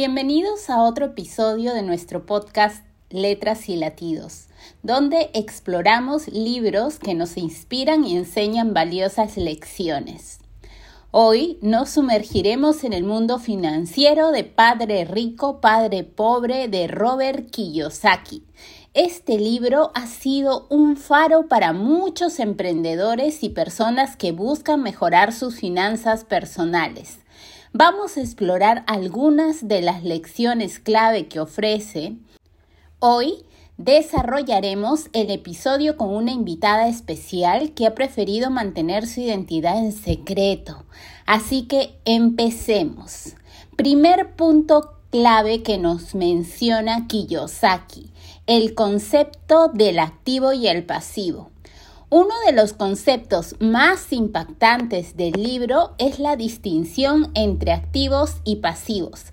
Bienvenidos a otro episodio de nuestro podcast Letras y Latidos, donde exploramos libros que nos inspiran y enseñan valiosas lecciones. Hoy nos sumergiremos en el mundo financiero de Padre Rico, Padre Pobre de Robert Kiyosaki. Este libro ha sido un faro para muchos emprendedores y personas que buscan mejorar sus finanzas personales vamos a explorar algunas de las lecciones clave que ofrece. Hoy desarrollaremos el episodio con una invitada especial que ha preferido mantener su identidad en secreto. Así que empecemos. Primer punto clave que nos menciona Kiyosaki, el concepto del activo y el pasivo. Uno de los conceptos más impactantes del libro es la distinción entre activos y pasivos.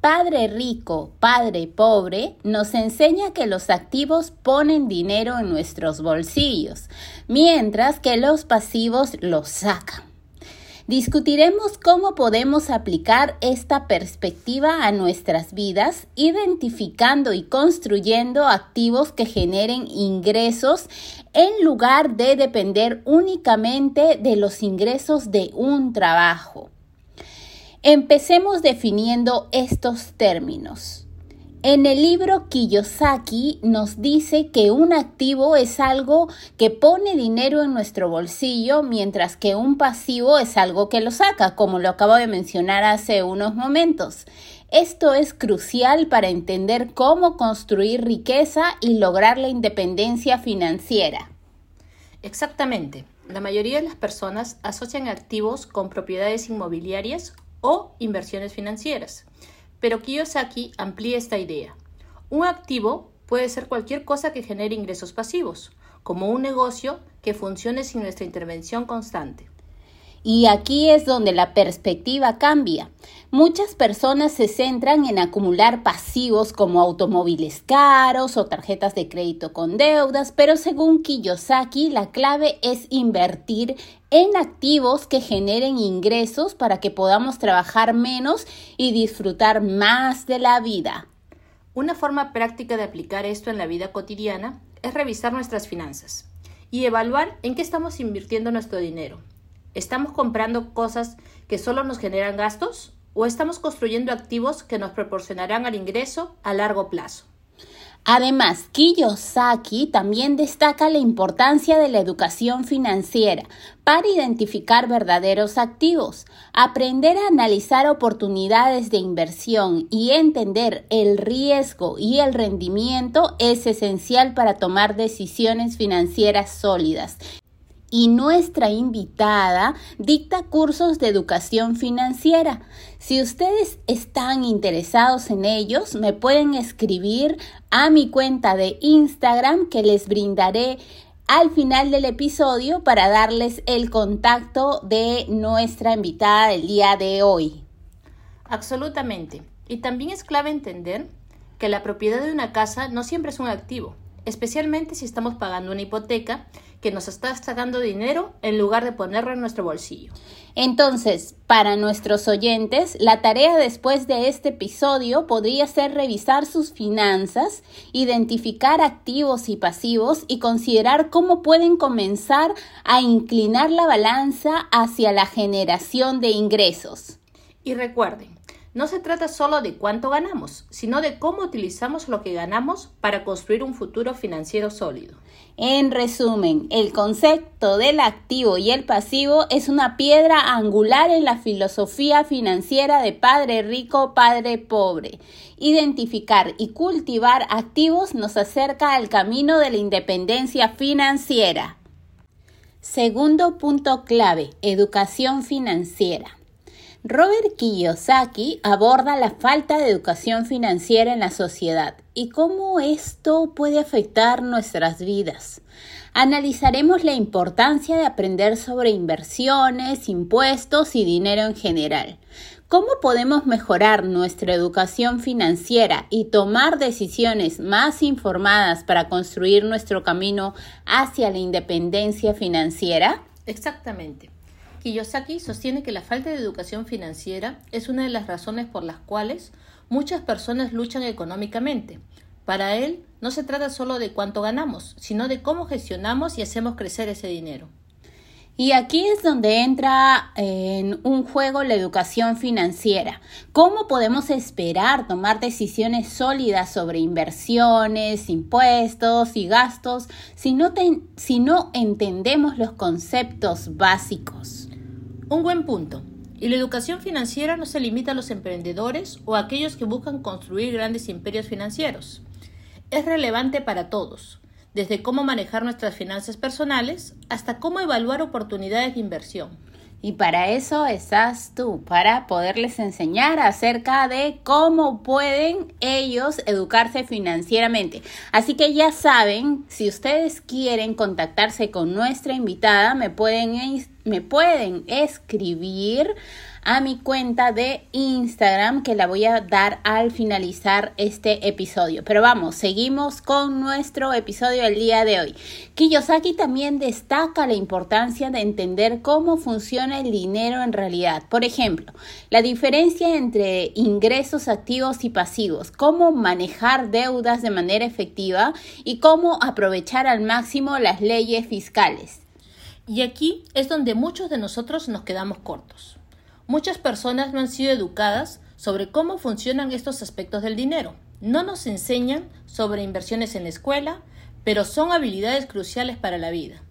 Padre rico, padre pobre nos enseña que los activos ponen dinero en nuestros bolsillos, mientras que los pasivos los sacan. Discutiremos cómo podemos aplicar esta perspectiva a nuestras vidas, identificando y construyendo activos que generen ingresos en lugar de depender únicamente de los ingresos de un trabajo. Empecemos definiendo estos términos. En el libro Kiyosaki nos dice que un activo es algo que pone dinero en nuestro bolsillo, mientras que un pasivo es algo que lo saca, como lo acabo de mencionar hace unos momentos. Esto es crucial para entender cómo construir riqueza y lograr la independencia financiera. Exactamente. La mayoría de las personas asocian activos con propiedades inmobiliarias o inversiones financieras. Pero Kiyosaki amplía esta idea. Un activo puede ser cualquier cosa que genere ingresos pasivos, como un negocio que funcione sin nuestra intervención constante. Y aquí es donde la perspectiva cambia. Muchas personas se centran en acumular pasivos como automóviles caros o tarjetas de crédito con deudas, pero según Kiyosaki, la clave es invertir en activos que generen ingresos para que podamos trabajar menos y disfrutar más de la vida. Una forma práctica de aplicar esto en la vida cotidiana es revisar nuestras finanzas y evaluar en qué estamos invirtiendo nuestro dinero ¿Estamos comprando cosas que solo nos generan gastos o estamos construyendo activos que nos proporcionarán al ingreso a largo plazo? Además, Kiyosaki también destaca la importancia de la educación financiera para identificar verdaderos activos, aprender a analizar oportunidades de inversión y entender el riesgo y el rendimiento es esencial para tomar decisiones financieras sólidas y nuestra invitada dicta cursos de educación financiera. Si ustedes están interesados en ellos, me pueden escribir a mi cuenta de Instagram que les brindaré al final del episodio para darles el contacto de nuestra invitada del día de hoy. Absolutamente. Y también es clave entender que la propiedad de una casa no siempre es un activo, especialmente si estamos pagando una hipoteca que nos está sacando dinero en lugar de ponerlo en nuestro bolsillo. Entonces, para nuestros oyentes, la tarea después de este episodio podría ser revisar sus finanzas, identificar activos y pasivos y considerar cómo pueden comenzar a inclinar la balanza hacia la generación de ingresos. Y recuerden, no se trata solo de cuánto ganamos, sino de cómo utilizamos lo que ganamos para construir un futuro financiero sólido. En resumen, el concepto del activo y el pasivo es una piedra angular en la filosofía financiera de padre rico, padre pobre. Identificar y cultivar activos nos acerca al camino de la independencia financiera. Segundo punto clave, educación financiera. Robert Kiyosaki aborda la falta de educación financiera en la sociedad y cómo esto puede afectar nuestras vidas. Analizaremos la importancia de aprender sobre inversiones, impuestos y dinero en general. ¿Cómo podemos mejorar nuestra educación financiera y tomar decisiones más informadas para construir nuestro camino hacia la independencia financiera? Exactamente. Kiyosaki sostiene que la falta de educación financiera es una de las razones por las cuales muchas personas luchan económicamente. Para él, no se trata solo de cuánto ganamos, sino de cómo gestionamos y hacemos crecer ese dinero. Y aquí es donde entra en un juego la educación financiera. ¿Cómo podemos esperar tomar decisiones sólidas sobre inversiones, impuestos y gastos si no, si no entendemos los conceptos básicos? Un buen punto. Y la educación financiera no se limita a los emprendedores o a aquellos que buscan construir grandes imperios financieros. Es relevante para todos desde cómo manejar nuestras finanzas personales hasta cómo evaluar oportunidades de inversión. Y para eso estás tú, para poderles enseñar acerca de cómo pueden ellos educarse financieramente. Así que ya saben, si ustedes quieren contactarse con nuestra invitada, me pueden, me pueden escribir a mi cuenta de Instagram que la voy a dar al finalizar este episodio. Pero vamos, seguimos con nuestro episodio del día de hoy. Kiyosaki también destaca la importancia de entender cómo funciona el dinero en realidad. Por ejemplo, la diferencia entre ingresos activos y pasivos, cómo manejar deudas de manera efectiva y cómo aprovechar al máximo las leyes fiscales. Y aquí es donde muchos de nosotros nos quedamos cortos. Muchas personas no han sido educadas sobre cómo funcionan estos aspectos del dinero. No nos enseñan sobre inversiones en la escuela, pero son habilidades cruciales para la vida.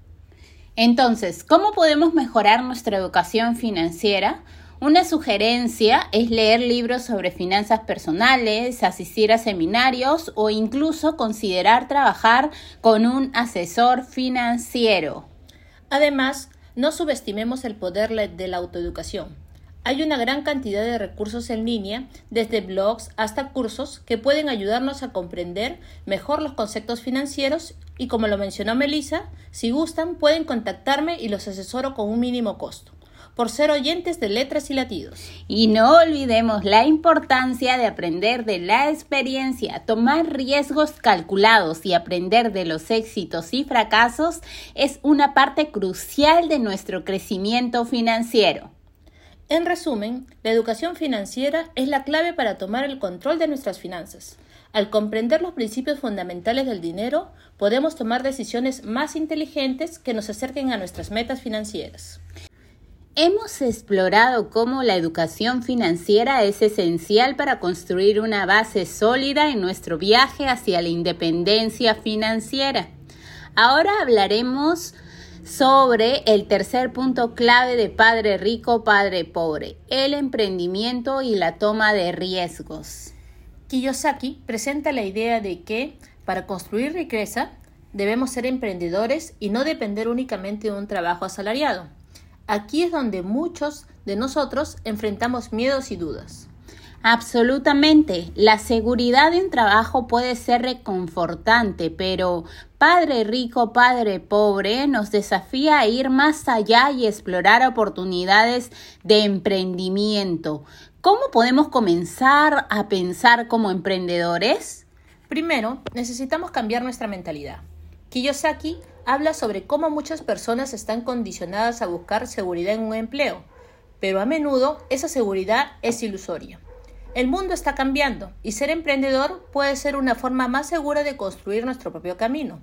Entonces, ¿cómo podemos mejorar nuestra educación financiera? Una sugerencia es leer libros sobre finanzas personales, asistir a seminarios o incluso considerar trabajar con un asesor financiero. Además, no subestimemos el poder de la autoeducación. Hay una gran cantidad de recursos en línea, desde blogs hasta cursos, que pueden ayudarnos a comprender mejor los conceptos financieros y como lo mencionó Melissa, si gustan pueden contactarme y los asesoro con un mínimo costo por ser oyentes de letras y latidos. Y no olvidemos la importancia de aprender de la experiencia, tomar riesgos calculados y aprender de los éxitos y fracasos es una parte crucial de nuestro crecimiento financiero. En resumen, la educación financiera es la clave para tomar el control de nuestras finanzas. Al comprender los principios fundamentales del dinero, podemos tomar decisiones más inteligentes que nos acerquen a nuestras metas financieras. Hemos explorado cómo la educación financiera es esencial para construir una base sólida en nuestro viaje hacia la independencia financiera. Ahora hablaremos sobre el tercer punto clave de Padre Rico, Padre Pobre, el emprendimiento y la toma de riesgos. Kiyosaki presenta la idea de que para construir riqueza debemos ser emprendedores y no depender únicamente de un trabajo asalariado. Aquí es donde muchos de nosotros enfrentamos miedos y dudas. Absolutamente. La seguridad de un trabajo puede ser reconfortante, pero Padre rico, Padre pobre nos desafía a ir más allá y explorar oportunidades de emprendimiento. ¿Cómo podemos comenzar a pensar como emprendedores? Primero, necesitamos cambiar nuestra mentalidad. Kiyosaki habla sobre cómo muchas personas están condicionadas a buscar seguridad en un empleo, pero a menudo esa seguridad es ilusoria. El mundo está cambiando y ser emprendedor puede ser una forma más segura de construir nuestro propio camino.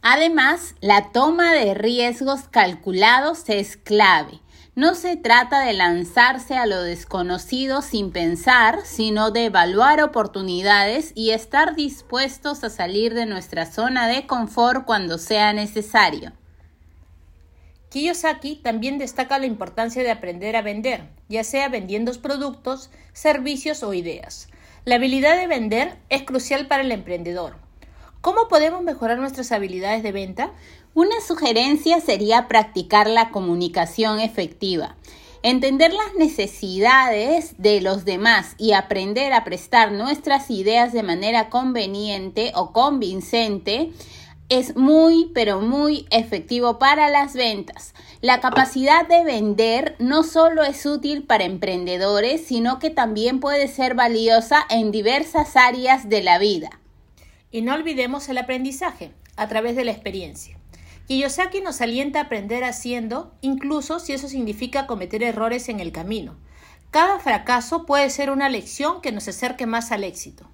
Además, la toma de riesgos calculados es clave. No se trata de lanzarse a lo desconocido sin pensar, sino de evaluar oportunidades y estar dispuestos a salir de nuestra zona de confort cuando sea necesario. Kiyosaki también destaca la importancia de aprender a vender, ya sea vendiendo productos, servicios o ideas. La habilidad de vender es crucial para el emprendedor. ¿Cómo podemos mejorar nuestras habilidades de venta? Una sugerencia sería practicar la comunicación efectiva. Entender las necesidades de los demás y aprender a prestar nuestras ideas de manera conveniente o convincente es muy, pero muy efectivo para las ventas. La capacidad de vender no solo es útil para emprendedores, sino que también puede ser valiosa en diversas áreas de la vida. Y no olvidemos el aprendizaje a través de la experiencia. Kiyosaki nos alienta a aprender haciendo, incluso si eso significa cometer errores en el camino. Cada fracaso puede ser una lección que nos acerque más al éxito.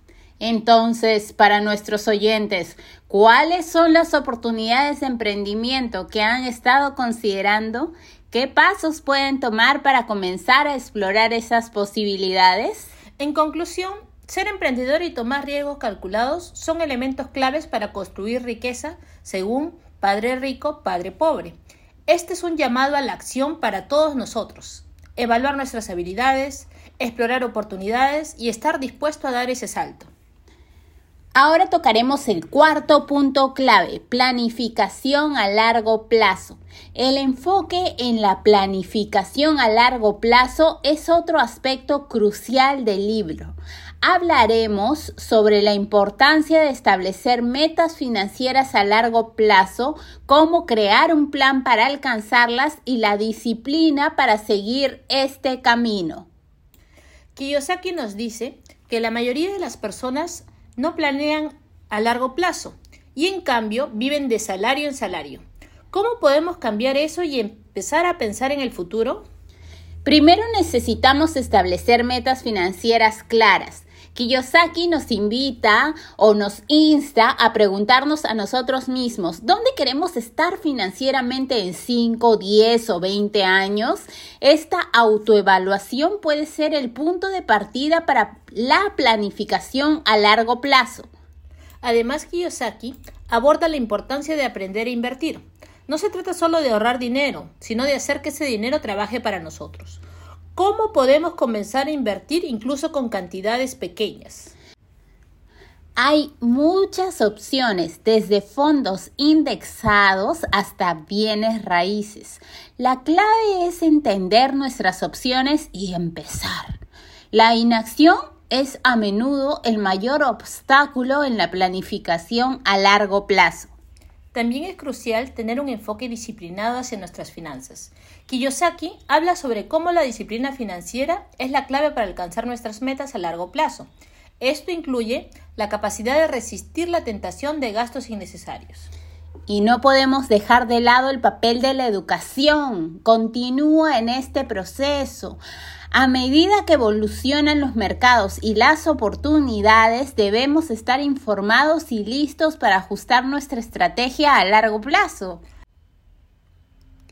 Entonces, para nuestros oyentes, ¿cuáles son las oportunidades de emprendimiento que han estado considerando? ¿Qué pasos pueden tomar para comenzar a explorar esas posibilidades? En conclusión, ser emprendedor y tomar riesgos calculados son elementos claves para construir riqueza según Padre rico, Padre pobre. Este es un llamado a la acción para todos nosotros. Evaluar nuestras habilidades, explorar oportunidades y estar dispuesto a dar ese salto. Ahora tocaremos el cuarto punto clave, planificación a largo plazo. El enfoque en la planificación a largo plazo es otro aspecto crucial del libro hablaremos sobre la importancia de establecer metas financieras a largo plazo, cómo crear un plan para alcanzarlas y la disciplina para seguir este camino. Kiyosaki nos dice que la mayoría de las personas no planean a largo plazo y en cambio viven de salario en salario. ¿Cómo podemos cambiar eso y empezar a pensar en el futuro? Primero necesitamos establecer metas financieras claras. Kiyosaki nos invita o nos insta a preguntarnos a nosotros mismos, ¿dónde queremos estar financieramente en 5, 10 o 20 años? Esta autoevaluación puede ser el punto de partida para la planificación a largo plazo. Además, Kiyosaki aborda la importancia de aprender a invertir. No se trata solo de ahorrar dinero, sino de hacer que ese dinero trabaje para nosotros. ¿Cómo podemos comenzar a invertir incluso con cantidades pequeñas? Hay muchas opciones, desde fondos indexados hasta bienes raíces. La clave es entender nuestras opciones y empezar. La inacción es a menudo el mayor obstáculo en la planificación a largo plazo. También es crucial tener un enfoque disciplinado hacia nuestras finanzas. Kiyosaki habla sobre cómo la disciplina financiera es la clave para alcanzar nuestras metas a largo plazo. Esto incluye la capacidad de resistir la tentación de gastos innecesarios. Y no podemos dejar de lado el papel de la educación. Continúa en este proceso. A medida que evolucionan los mercados y las oportunidades, debemos estar informados y listos para ajustar nuestra estrategia a largo plazo.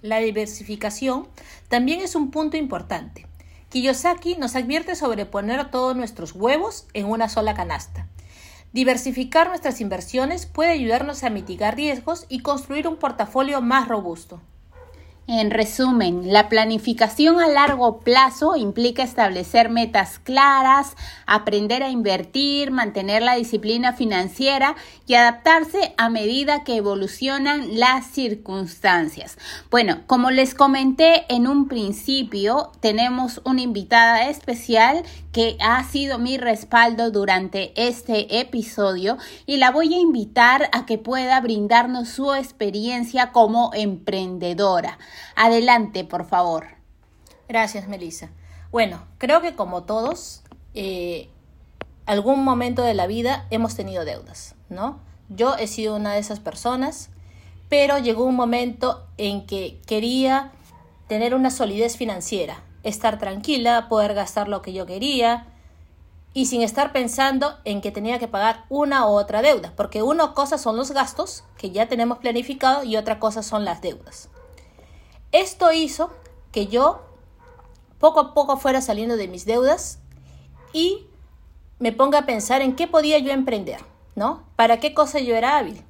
La diversificación también es un punto importante. Kiyosaki nos advierte sobre poner todos nuestros huevos en una sola canasta. Diversificar nuestras inversiones puede ayudarnos a mitigar riesgos y construir un portafolio más robusto. En resumen, la planificación a largo plazo implica establecer metas claras, aprender a invertir, mantener la disciplina financiera y adaptarse a medida que evolucionan las circunstancias. Bueno, como les comenté en un principio, tenemos una invitada especial que ha sido mi respaldo durante este episodio y la voy a invitar a que pueda brindarnos su experiencia como emprendedora. Adelante, por favor. Gracias, Melissa. Bueno, creo que como todos, eh, algún momento de la vida hemos tenido deudas, ¿no? Yo he sido una de esas personas, pero llegó un momento en que quería tener una solidez financiera, estar tranquila, poder gastar lo que yo quería y sin estar pensando en que tenía que pagar una u otra deuda, porque una cosa son los gastos que ya tenemos planificado y otra cosa son las deudas. Esto hizo que yo poco a poco fuera saliendo de mis deudas y me ponga a pensar en qué podía yo emprender, ¿no? ¿Para qué cosa yo era hábil?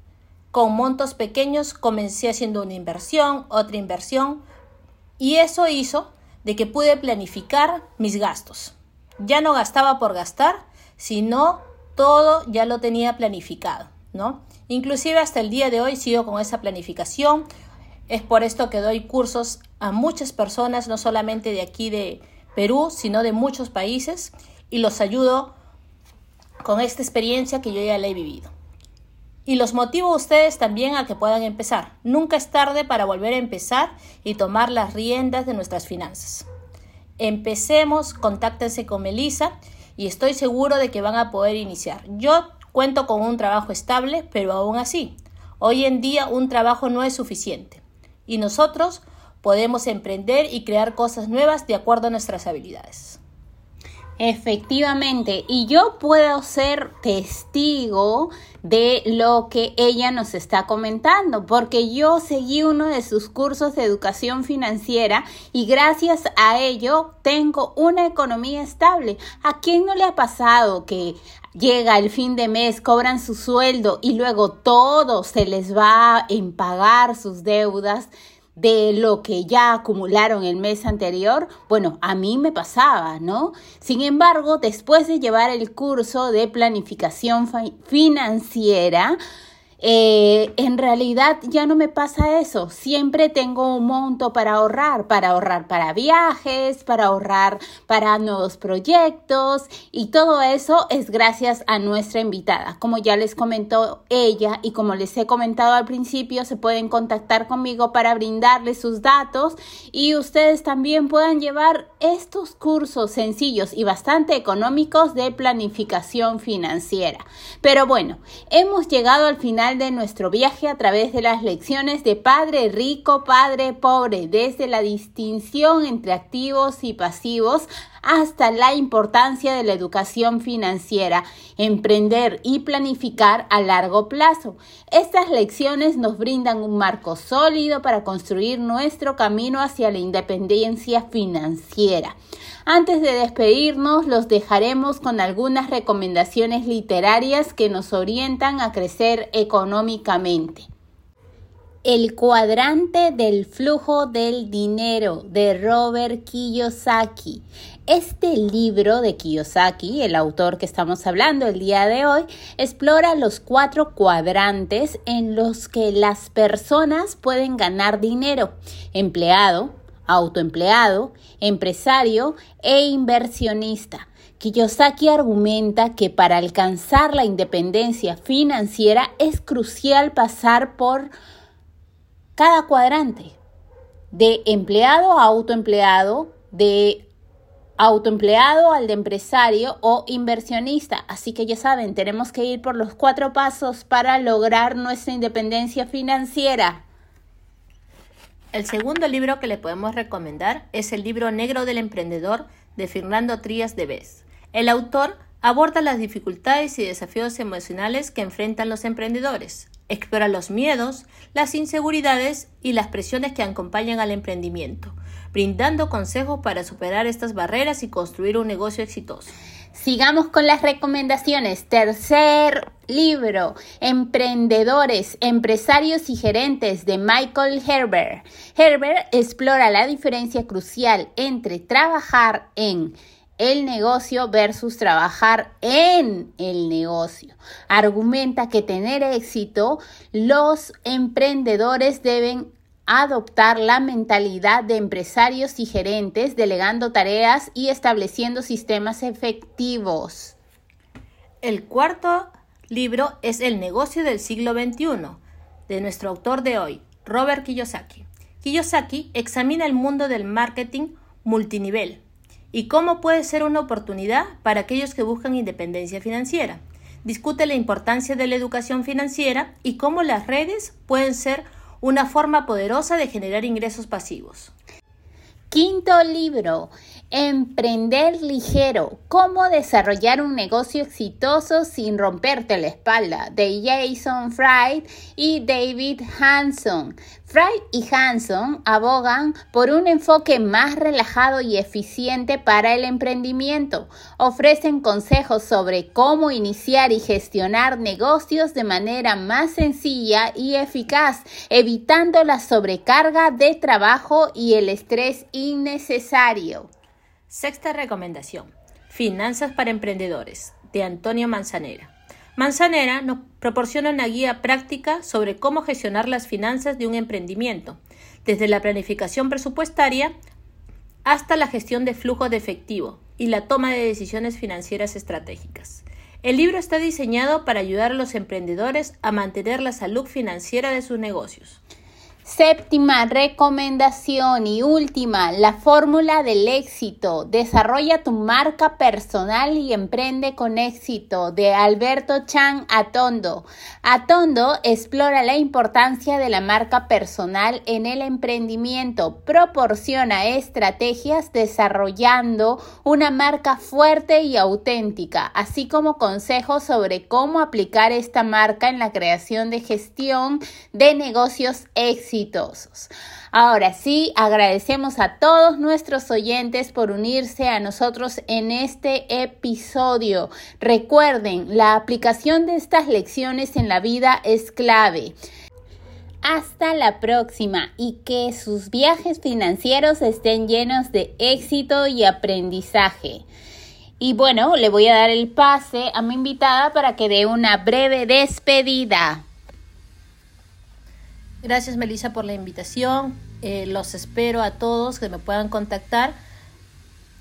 Con montos pequeños comencé haciendo una inversión, otra inversión, y eso hizo de que pude planificar mis gastos. Ya no gastaba por gastar, sino todo ya lo tenía planificado, ¿no? Inclusive hasta el día de hoy sigo con esa planificación. Es por esto que doy cursos a muchas personas, no solamente de aquí de Perú, sino de muchos países, y los ayudo con esta experiencia que yo ya la he vivido. Y los motivo a ustedes también a que puedan empezar. Nunca es tarde para volver a empezar y tomar las riendas de nuestras finanzas. Empecemos, contáctense con Melissa y estoy seguro de que van a poder iniciar. Yo cuento con un trabajo estable, pero aún así, Hoy en día un trabajo no es suficiente y nosotros podemos emprender y crear cosas nuevas de acuerdo a nuestras habilidades. Efectivamente, y yo puedo ser testigo de lo que ella nos está comentando, porque yo seguí uno de sus cursos de educación financiera y gracias a ello tengo una economía estable. ¿A quién no le ha pasado que llega el fin de mes, cobran su sueldo y luego todo se les va en pagar sus deudas? De lo que ya acumularon el mes anterior, bueno, a mí me pasaba, ¿no? Sin embargo, después de llevar el curso de planificación financiera, eh, en realidad ya no me pasa eso. Siempre tengo un monto para ahorrar, para ahorrar para viajes, para ahorrar para nuevos proyectos y todo eso es gracias a nuestra invitada. Como ya les comentó ella y como les he comentado al principio, se pueden contactar conmigo para brindarles sus datos y ustedes también puedan llevar estos cursos sencillos y bastante económicos de planificación financiera. Pero bueno, hemos llegado al final de nuestro viaje a través de las lecciones de Padre Rico, Padre Pobre, desde la distinción entre activos y pasivos hasta la importancia de la educación financiera, emprender y planificar a largo plazo. Estas lecciones nos brindan un marco sólido para construir nuestro camino hacia la independencia financiera. Antes de despedirnos, los dejaremos con algunas recomendaciones literarias que nos orientan a crecer económicamente. El cuadrante del flujo del dinero de Robert Kiyosaki. Este libro de Kiyosaki, el autor que estamos hablando el día de hoy, explora los cuatro cuadrantes en los que las personas pueden ganar dinero. Empleado, autoempleado, empresario e inversionista. Kiyosaki argumenta que para alcanzar la independencia financiera es crucial pasar por cada cuadrante, de empleado a autoempleado, de autoempleado al de empresario o inversionista. Así que ya saben, tenemos que ir por los cuatro pasos para lograr nuestra independencia financiera. El segundo libro que le podemos recomendar es el libro Negro del Emprendedor de Fernando Trías de Bes. El autor aborda las dificultades y desafíos emocionales que enfrentan los emprendedores, explora los miedos, las inseguridades y las presiones que acompañan al emprendimiento, brindando consejos para superar estas barreras y construir un negocio exitoso. Sigamos con las recomendaciones. Tercer libro, Emprendedores, Empresarios y Gerentes de Michael Herbert. Herbert explora la diferencia crucial entre trabajar en el negocio versus trabajar en el negocio. Argumenta que tener éxito, los emprendedores deben adoptar la mentalidad de empresarios y gerentes, delegando tareas y estableciendo sistemas efectivos. El cuarto libro es El negocio del siglo XXI, de nuestro autor de hoy, Robert Kiyosaki. Kiyosaki examina el mundo del marketing multinivel y cómo puede ser una oportunidad para aquellos que buscan independencia financiera. Discute la importancia de la educación financiera y cómo las redes pueden ser una forma poderosa de generar ingresos pasivos. Quinto libro, Emprender ligero, cómo desarrollar un negocio exitoso sin romperte la espalda, de Jason Fried y David Hanson. Fried y Hanson abogan por un enfoque más relajado y eficiente para el emprendimiento. Ofrecen consejos sobre cómo iniciar y gestionar negocios de manera más sencilla y eficaz, evitando la sobrecarga de trabajo y el estrés innecesario. Sexta recomendación. Finanzas para emprendedores, de Antonio Manzanera. Manzanera nos proporciona una guía práctica sobre cómo gestionar las finanzas de un emprendimiento, desde la planificación presupuestaria hasta la gestión de flujo de efectivo y la toma de decisiones financieras estratégicas. El libro está diseñado para ayudar a los emprendedores a mantener la salud financiera de sus negocios. Séptima recomendación y última, la fórmula del éxito. Desarrolla tu marca personal y emprende con éxito de Alberto Chan Atondo. Atondo explora la importancia de la marca personal en el emprendimiento. Proporciona estrategias desarrollando una marca fuerte y auténtica, así como consejos sobre cómo aplicar esta marca en la creación de gestión de negocios Ahora sí, agradecemos a todos nuestros oyentes por unirse a nosotros en este episodio. Recuerden, la aplicación de estas lecciones en la vida es clave. Hasta la próxima y que sus viajes financieros estén llenos de éxito y aprendizaje. Y bueno, le voy a dar el pase a mi invitada para que dé una breve despedida. Gracias Melissa por la invitación. Eh, los espero a todos que me puedan contactar.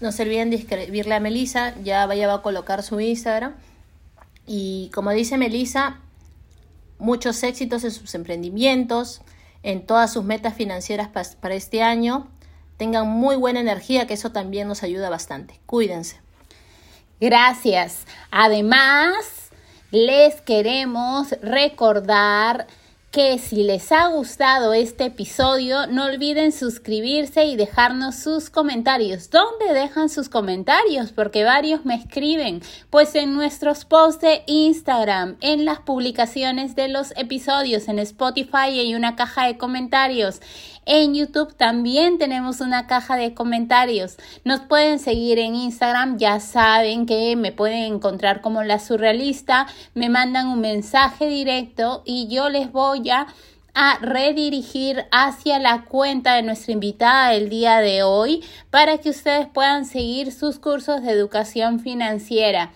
No se olviden de escribirle a Melissa, ya vaya va a colocar su Instagram. Y como dice Melissa, muchos éxitos en sus emprendimientos, en todas sus metas financieras para este año. Tengan muy buena energía, que eso también nos ayuda bastante. Cuídense. Gracias. Además, les queremos recordar que si les ha gustado este episodio, no olviden suscribirse y dejarnos sus comentarios. ¿Dónde dejan sus comentarios? Porque varios me escriben. Pues en nuestros posts de Instagram, en las publicaciones de los episodios, en Spotify hay una caja de comentarios. En YouTube también tenemos una caja de comentarios. Nos pueden seguir en Instagram, ya saben que me pueden encontrar como la surrealista. Me mandan un mensaje directo y yo les voy a a redirigir hacia la cuenta de nuestra invitada del día de hoy para que ustedes puedan seguir sus cursos de educación financiera.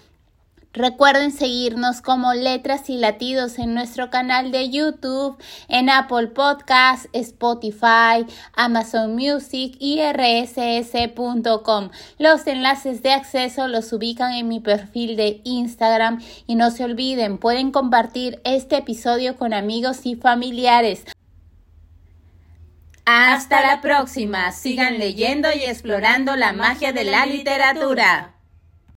Recuerden seguirnos como Letras y Latidos en nuestro canal de YouTube, en Apple Podcasts, Spotify, Amazon Music y rss.com. Los enlaces de acceso los ubican en mi perfil de Instagram y no se olviden, pueden compartir este episodio con amigos y familiares. Hasta la próxima. Sigan leyendo y explorando la magia de la literatura.